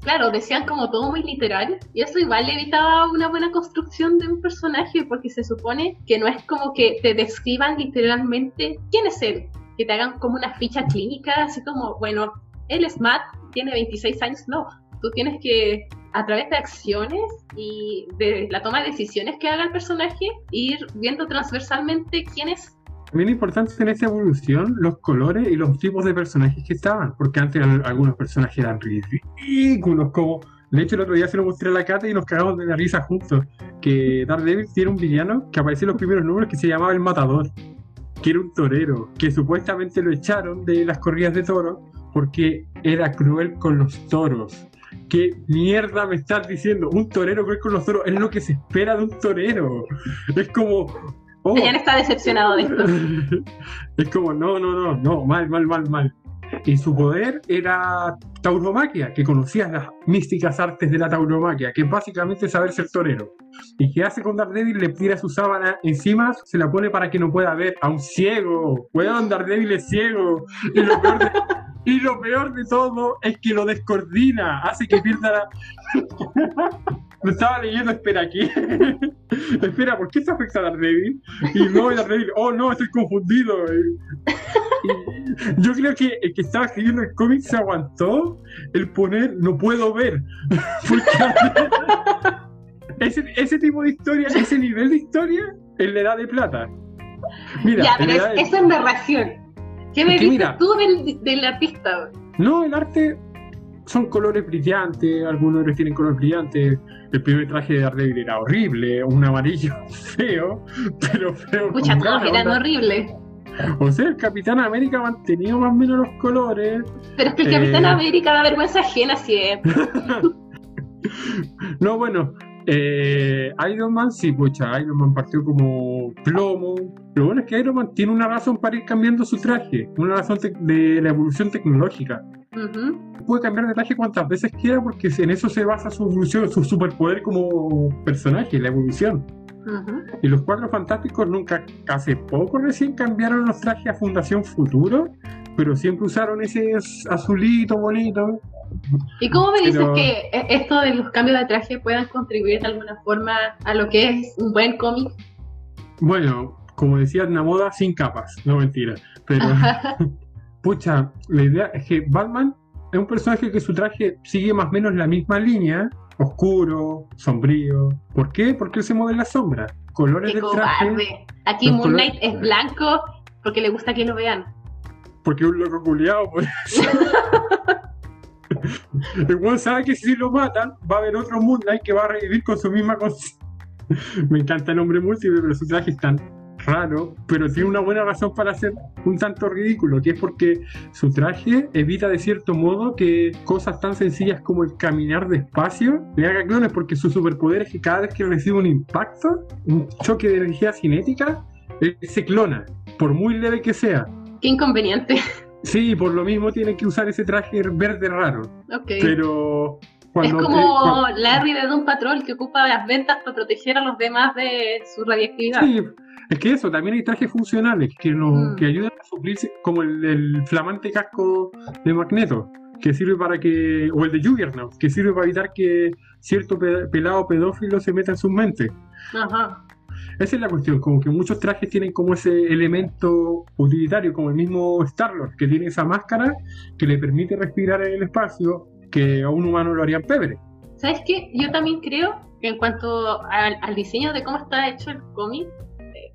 Claro, decían como todo muy literal y eso igual evitaba una buena construcción de un personaje porque se supone que no es como que te describan literalmente quién es él, que te hagan como una ficha clínica, así como, bueno, él es Matt, tiene 26 años, no, tú tienes que a través de acciones y de la toma de decisiones que haga el personaje, ir viendo transversalmente quién es también importante en esa evolución los colores y los tipos de personajes que estaban, porque antes algunos personajes eran ridículos, como de hecho el otro día se lo mostré a la Cata y nos cagamos de la risa juntos, que Daredevil tiene un villano que apareció en los primeros números que se llamaba El Matador, que era un torero, que supuestamente lo echaron de las corridas de toro porque era cruel con los toros. ¿Qué mierda me estás diciendo? Un torero cruel con los toros es lo que se espera de un torero. Es como, Oh. está decepcionado de esto. <laughs> es como, no, no, no, no, mal, mal, mal, mal. Y su poder era tauromaquia, que conocía las místicas artes de la tauromaquia, que es básicamente saber ser torero. ¿Y qué hace con Daredevil? Le tira su sábana encima, se la pone para que no pueda ver a un ciego. Weón, Daredevil es ciego. Y lo peor de, <laughs> y lo peor de todo es que lo descoordina, hace que pierda la... <laughs> Lo estaba leyendo, espera, aquí. <laughs> espera, ¿por qué se afecta a Daredevil? Y no, Daredevil, oh no, estoy confundido. yo creo que el que estaba escribiendo el cómic se aguantó el poner no puedo ver. <laughs> <laughs> ese, ese tipo de historia, ese nivel de historia, en la edad de plata. Mira, ya, pero es, esa es narración. ¿Qué me dices tú del, del artista? No, el arte son colores brillantes, algunos de tienen colores brillantes. El primer traje de Daredevil era horrible, un amarillo feo, pero feo. Muchas cosas eran horribles. O sea, el Capitán América ha mantenido más o menos los colores. Pero es que el Capitán eh, América da vergüenza ajena siempre. <laughs> no, bueno, eh, Iron Man, sí, pucha, Iron Man partió como plomo. Lo bueno es que Iron Man tiene una razón para ir cambiando su traje, una razón de la evolución tecnológica. Puede cambiar de traje cuantas veces quiera porque en eso se basa su evolución, su superpoder como personaje, la evolución. Y los cuatro fantásticos nunca, hace poco recién cambiaron los trajes a Fundación Futuro, pero siempre usaron ese azulito bonito. ¿Y cómo me dices que e, esto de los cambios de traje puedan contribuir de alguna forma a lo que es un buen cómic? Bueno, como decía una moda, sin capas, no mentira. Pero, <laughs> pucha, la idea es que Batman es un personaje que su traje sigue más o menos la misma línea, oscuro, sombrío. ¿Por qué? Porque él se mueve en la sombra. Colores del traje. Aquí Moon Knight es blanco porque le gusta que lo vean. Porque es un loco culiado, pues. <laughs> el buen sabe que si lo matan, va a haber otro Moon Knight que va a revivir con su misma cosa. <laughs> Me encanta el nombre múltiple, pero su traje es tan raro, pero tiene una buena razón para ser un tanto ridículo, que es porque su traje evita de cierto modo que cosas tan sencillas como el caminar despacio le haga clones, porque su superpoder es que cada vez que recibe un impacto, un choque de energía cinética, él se clona, por muy leve que sea. Qué inconveniente. Sí, por lo mismo tiene que usar ese traje verde raro. Pero es como Larry de Doom Patrol que ocupa las ventas para proteger a los demás de su radiactividad. Sí, es que eso, también hay trajes funcionales que, nos, mm. que ayudan a suplirse, como el, flamante casco de Magneto, que sirve para que, o el de Juggernaut, que sirve para evitar que cierto pelado pedófilo se meta en su mente. Ajá. Esa es la cuestión, como que muchos trajes tienen como ese elemento utilitario, como el mismo Star-Lord, que tiene esa máscara que le permite respirar en el espacio, que a un humano lo harían pebre. ¿Sabes qué? Yo también creo que en cuanto al diseño de cómo está hecho el cómic,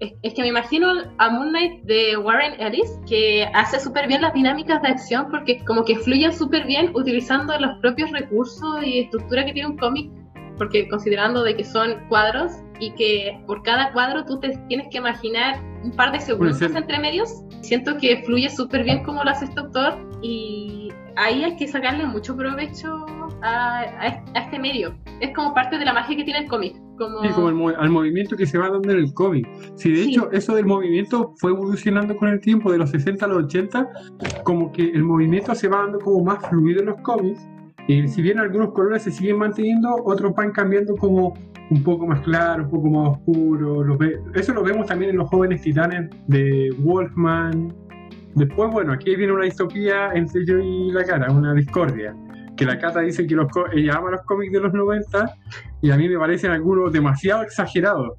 es, que me imagino a Moon Knight de Warren Ellis que hace súper bien las dinámicas de acción porque como que fluyen súper bien utilizando los propios recursos y estructura que tiene un cómic porque considerando de que son cuadros y que por cada cuadro tú te tienes que imaginar un par de segundos entre medios. Siento que fluye súper bien como lo hace este autor y ahí hay que sacarle mucho provecho a, este medio. Es como parte de la magia que tiene el cómic. Como... Sí, como al movimiento que se va dando en el cómic. Sí, de hecho, eso del movimiento fue evolucionando con el tiempo, de los 60 a los 80, como que el movimiento se va dando como más fluido en los cómics. Y si bien algunos colores se siguen manteniendo, otros van cambiando como un poco más claro, un poco más oscuro. eso lo vemos también en los jóvenes titanes de Wolfman. Después, bueno, aquí viene una distopía entre yo y la cara, una discordia. Que la Cata dice que los, ella ama los cómics de los 90 y a mí me parecen algunos demasiado exagerados.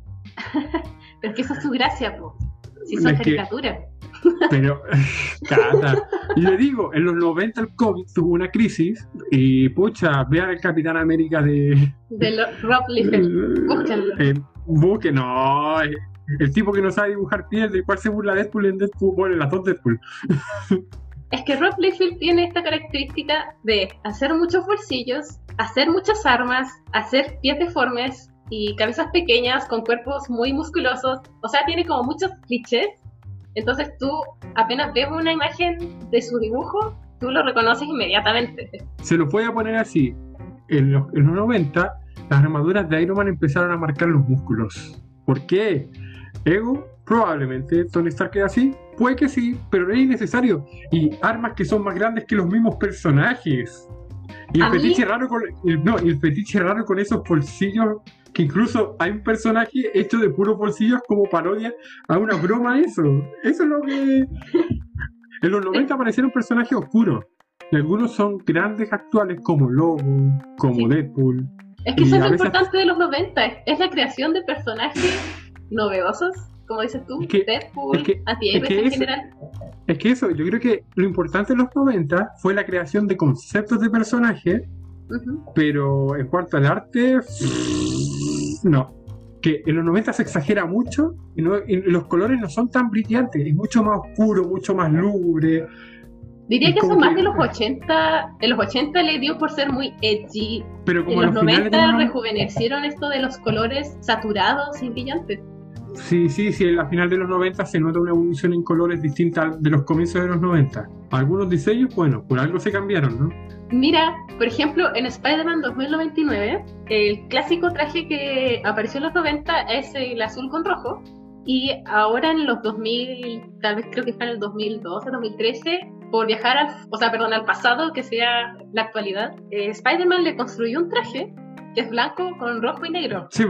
<laughs> Pero que eso es su gracia, po. Si son caricaturas. Pero, <laughs> Cata, y le digo, en los 90 el cómic tuvo una crisis y, pucha, vean el Capitán América de... De Rob Liefeld, <laughs> búsquenlo. Eh, busque, no, eh, el tipo que no sabe dibujar piel, de cuál se burla Deadpool en Deadpool, bueno, en las dos Deadpool. Es que Rob Liefeld tiene esta característica de hacer muchos bolsillos, hacer muchas armas, hacer pies deformes y cabezas pequeñas con cuerpos muy musculosos. O sea, tiene como muchos clichés. Entonces tú apenas ves una imagen de su dibujo, tú lo reconoces inmediatamente. Se lo voy a poner así. En los, en los 90, las armaduras de Iron Man empezaron a marcar los músculos. ¿Por qué? Ego, probablemente Tony Stark es así, puede que sí, pero es innecesario. Y armas que son más grandes que los mismos personajes. Y el fetiche raro con no, el fetiche raro con esos bolsillos que incluso hay un personaje hecho de puros bolsillos como parodia a una broma eso. Eso es lo que <laughs> en los 90 aparecieron personajes oscuros. Y algunos son grandes actuales como Lobo, como Deadpool. Es que eso es lo importante de los 90, es la creación de personajes novedosos, como dices tú, Deadpool, es que, en general. Es que eso, yo creo que lo importante en los 90 fue la creación de conceptos de personajes, pero en cuanto al arte, no. Que en los 90 se exagera mucho y, los colores no son tan brillantes, es mucho más oscuro, mucho más lúgubre. Diría que eso más de los 80, en los 80 le dio por ser muy edgy. Pero como en los 90 rejuvenecieron esto de los colores saturados y brillantes. Sí, sí, sí, al final de los 90 se nota una evolución en colores distinta de los comienzos de los 90. Algunos diseños, bueno, por algo se cambiaron, ¿no? Mira, por ejemplo, en Spider-Man 2099, el clásico traje que apareció en los 90 es el azul con rojo. Y ahora en los 2000, tal vez creo que fue en el 2012, 2013, por viajar al, o sea, perdón, al pasado, que sea la actualidad, eh, Spider-Man le construyó un traje que es blanco con rojo y negro. Sí,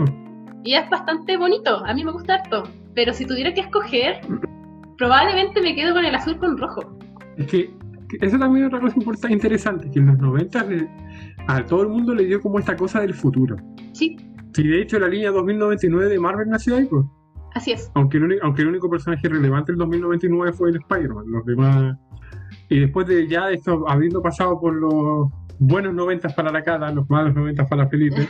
y es bastante bonito, a mí me gusta harto. Pero si tuviera que escoger, probablemente me quedo con el azul con rojo. Es que, eso también es otra cosa importante, interesante, que en los 90 a todo el mundo le dio como esta cosa del futuro. Sí. Sí, de hecho la línea 2099 de Marvel nació ahí, pues. Así es. Aunque el, aunque el único personaje relevante del 2099 fue el Spider-Man, los demás... Y después de ya esto, habiendo pasado por los buenos 90 para la cara, los malos 90 para Felipe,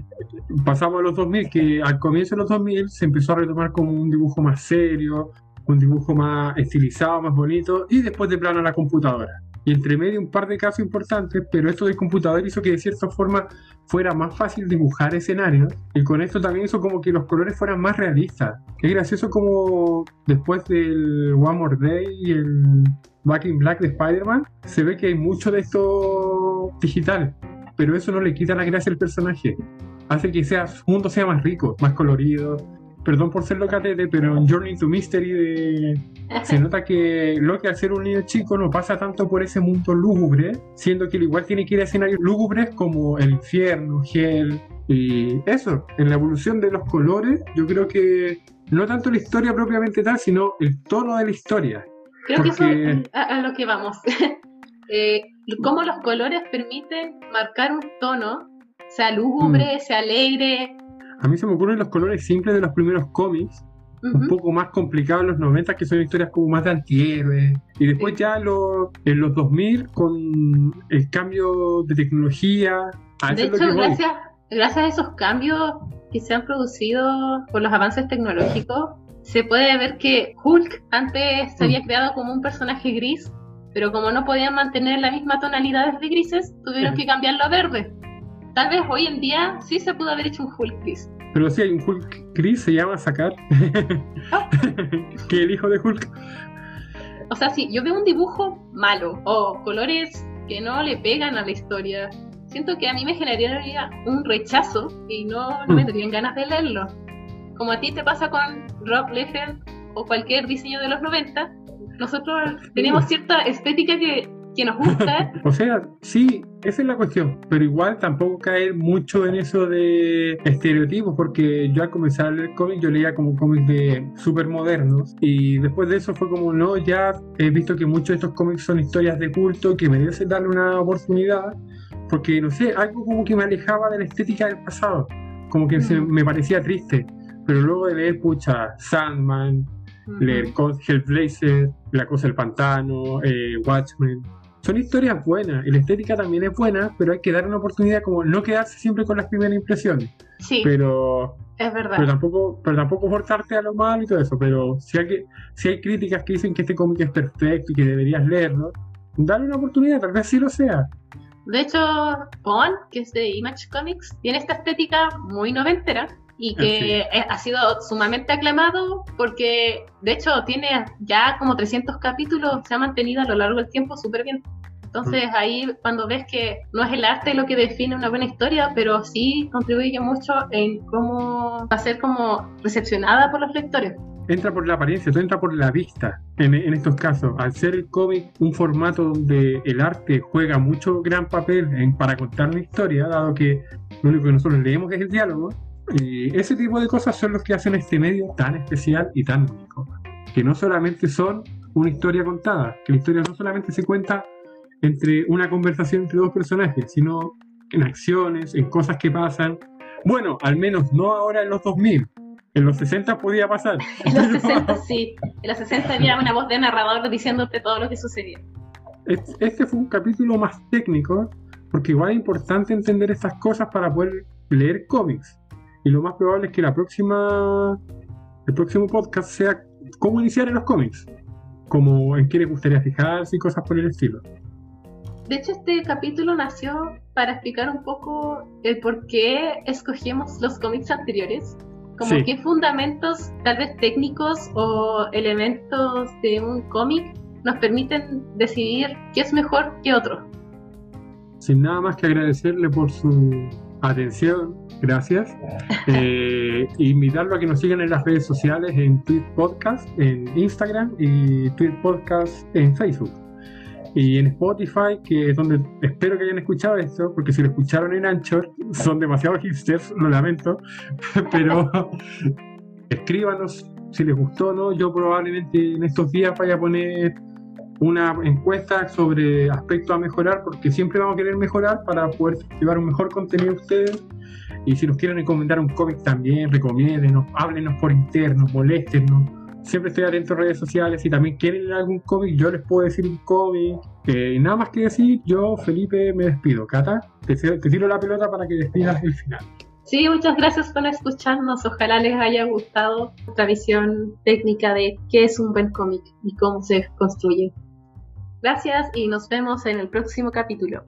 <laughs> pasamos a los 2000, que al comienzo de los 2000 se empezó a retomar como un dibujo más serio, un dibujo más estilizado, más bonito, y después de plano a la computadora. Y entre medio un par de casos importantes, pero esto del computador hizo que de cierta forma fuera más fácil dibujar escenarios, y con esto también hizo como que los colores fueran más realistas. Es gracioso como después del One More Day y el Back in Black de Spider-Man, se ve que hay mucho de esto digital, pero eso no le quita la gracia al personaje hace que sea, su mundo sea más rico, más colorido. Perdón por ser locatete, pero en Journey to Mystery de... se nota que Loki al ser un niño chico no pasa tanto por ese mundo lúgubre, siendo que igual tiene que ir a escenarios lúgubres como el infierno, Hell, y eso, en la evolución de los colores, yo creo que no tanto la historia propiamente tal, sino el tono de la historia. Creo que eso es a, lo que vamos. <laughs> eh, cómo los colores permiten marcar un tono sea lúgubre, mm. sea alegre. A mí se me ocurren los colores simples de los primeros cómics, un poco más complicados en los 90, que son historias como más de antihéroes. Y después ya en los 2000, con el cambio de tecnología. de hecho, gracias, gracias a esos cambios que se han producido por los avances tecnológicos, se puede ver que Hulk antes se había mm. creado como un personaje gris, pero como no podían mantener la misma tonalidad de grises, tuvieron que cambiarlo a verde. Tal vez hoy en día sí se pudo haber hecho un Hulk gris, Pero sí, hay un Hulk Chris, se llama Sacar, Ah. <laughs> que el hijo de Hulk. O sea, si yo veo un dibujo malo o colores que no le pegan a la historia, siento que a mí me generaría un rechazo y no, no me Mm. darían ganas de leerlo. Como a ti te pasa con Rob Liefeld o cualquier diseño de los 90, nosotros tenemos cierta estética que, que nos gusta. <laughs> O sea, sí, esa es la cuestión, pero igual tampoco caer mucho en eso de estereotipos, porque yo al comenzar a leer cómics, yo leía como cómics de súper modernos, y después de eso fue como, no, ya he visto que muchos de estos cómics son historias de culto, que merecen darle una oportunidad, porque no sé, algo como que me alejaba de la estética del pasado, como que se- Mm. me parecía triste, pero luego de leer, pucha, Sandman, leer con Hellblazer, La Cosa del Pantano, eh, Watchmen. Son historias buenas y la estética también es buena, pero hay que dar una oportunidad como no quedarse siempre con las primeras impresiones. Sí, Pero, es verdad. pero tampoco, pero tampoco forzarte a lo malo y todo eso. Pero si hay, que- si hay críticas que dicen que este cómic es perfecto y que deberías leerlo, dale una oportunidad, tal vez sí lo sea. De hecho, Spawn, que es de Image Comics, tiene esta estética muy noventera y que eh, ha sido sumamente aclamado porque, de hecho, tiene ya como 300 capítulos, se ha mantenido a lo largo del tiempo súper bien. Entonces ahí cuando ves que no es el arte lo que define una buena historia, pero sí contribuye mucho en cómo va a ser como recepcionada por los lectores. entra por la apariencia, entra por la vista en, en estos casos. Al ser el cómic un formato donde el arte juega mucho gran papel en- para contar una historia, dado que lo único que nosotros leemos es el diálogo, y ese tipo de cosas son los que hacen este medio tan especial y tan único. Que no solamente son una historia contada, que la historia no solamente se cuenta entre una conversación entre dos personajes, sino en acciones, en cosas que pasan. Bueno, al menos no ahora en los 2000. En los 60 podía pasar. <laughs> En los <laughs> 60 sí, en los 60 había una voz de narrador diciéndote todo lo que sucedía. Este este fue un capítulo más técnico, porque igual es importante entender estas cosas para poder leer cómics. Y lo más probable es que la próxima, el próximo podcast sea cómo iniciar en los cómics, como en qué les gustaría fijarse y cosas por el estilo. De hecho, este capítulo nació para explicar un poco el por qué escogimos los cómics anteriores, como Sí. qué fundamentos, tal vez técnicos o elementos de un cómic nos permiten decidir qué es mejor que otro. Sin nada más que agradecerle por su atención, gracias. Eh, invitarlo a que nos sigan en las redes sociales, en Tweet Podcast, en Instagram y Tweet Podcast en Facebook. Y en Spotify, que es donde espero que hayan escuchado esto, porque si lo escucharon en Anchor, son demasiado hipsters, lo lamento, <laughs> pero <laughs> escríbanos si les gustó o no. Yo probablemente en estos días vaya a poner una encuesta sobre aspectos a mejorar, porque siempre vamos a querer mejorar para poder llevar un mejor contenido a ustedes. Y si nos quieren recomendar un cómic también, recomiéndenos, háblenos por interno, moléstenos. Siempre estoy atento a redes sociales. Si también quieren leer algún cómic, yo les puedo decir un cómic. Eh, nada más que decir, yo, Felipe, me despido. Cata, te, te tiro la pelota para que despidas el final. Sí, muchas gracias por escucharnos. Ojalá les haya gustado nuestra visión técnica de qué es un buen cómic y cómo se construye. Gracias y nos vemos en el próximo capítulo.